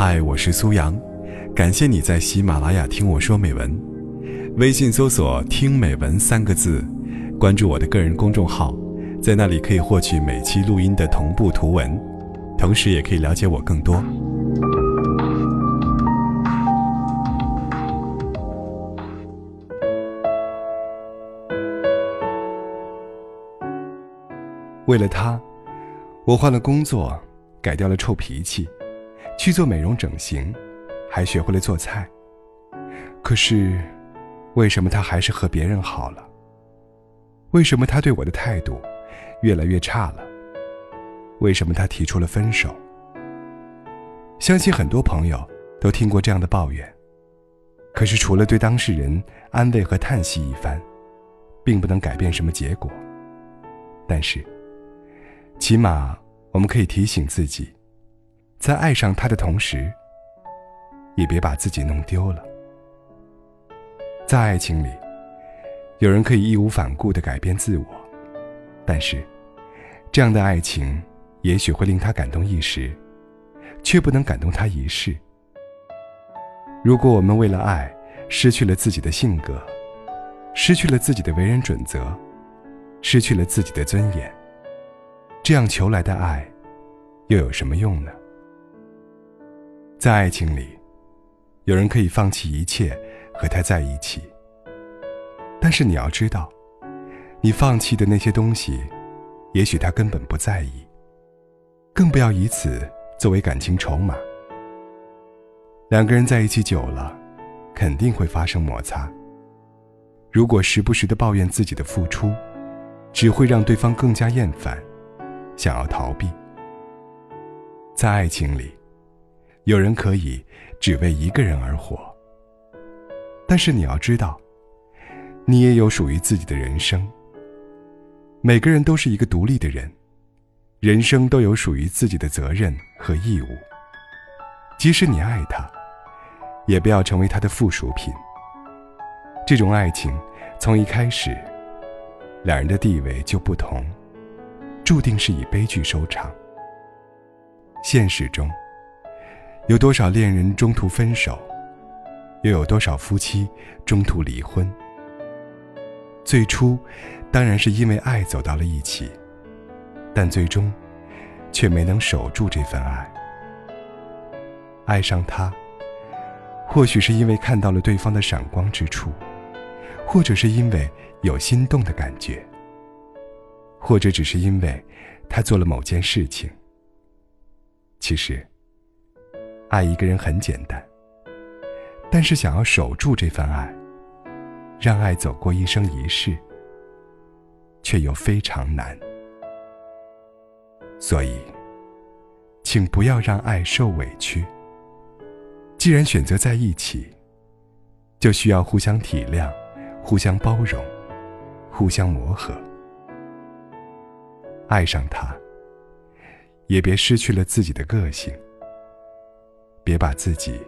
嗨，我是苏阳，感谢你在喜马拉雅听我说美文。微信搜索“听美文”三个字，关注我的个人公众号，在那里可以获取每期录音的同步图文，同时也可以了解我更多。为了他，我换了工作，改掉了臭脾气，去做美容整形，还学会了做菜。可是，为什么他还是和别人好了？为什么他对我的态度越来越差了？为什么他提出了分手？相信很多朋友都听过这样的抱怨，可是除了对当事人安慰和叹息一番，并不能改变什么结果。但是，起码，我们可以提醒自己，在爱上他的同时，也别把自己弄丢了。在爱情里，有人可以义无反顾的改变自我，但是，这样的爱情也许会令他感动一时，却不能感动他一世。如果我们为了爱失去了自己的性格，失去了自己的为人准则，失去了自己的尊严。这样求来的爱，又有什么用呢？在爱情里，有人可以放弃一切和他在一起，但是你要知道，你放弃的那些东西，也许他根本不在意，更不要以此作为感情筹码。两个人在一起久了，肯定会发生摩擦。如果时不时的抱怨自己的付出，只会让对方更加厌烦。想要逃避，在爱情里，有人可以只为一个人而活。但是你要知道，你也有属于自己的人生。每个人都是一个独立的人，人生都有属于自己的责任和义务。即使你爱他，也不要成为他的附属品。这种爱情从一开始，两人的地位就不同。注定是以悲剧收场。现实中，有多少恋人中途分手，又有多少夫妻中途离婚？最初，当然是因为爱走到了一起，但最终，却没能守住这份爱。爱上他，或许是因为看到了对方的闪光之处，或者是因为有心动的感觉。或者只是因为他做了某件事情。其实，爱一个人很简单，但是想要守住这份爱，让爱走过一生一世，却又非常难。所以，请不要让爱受委屈。既然选择在一起，就需要互相体谅、互相包容、互相磨合。爱上他，也别失去了自己的个性，别把自己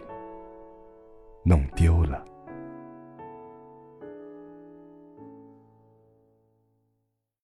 弄丢了。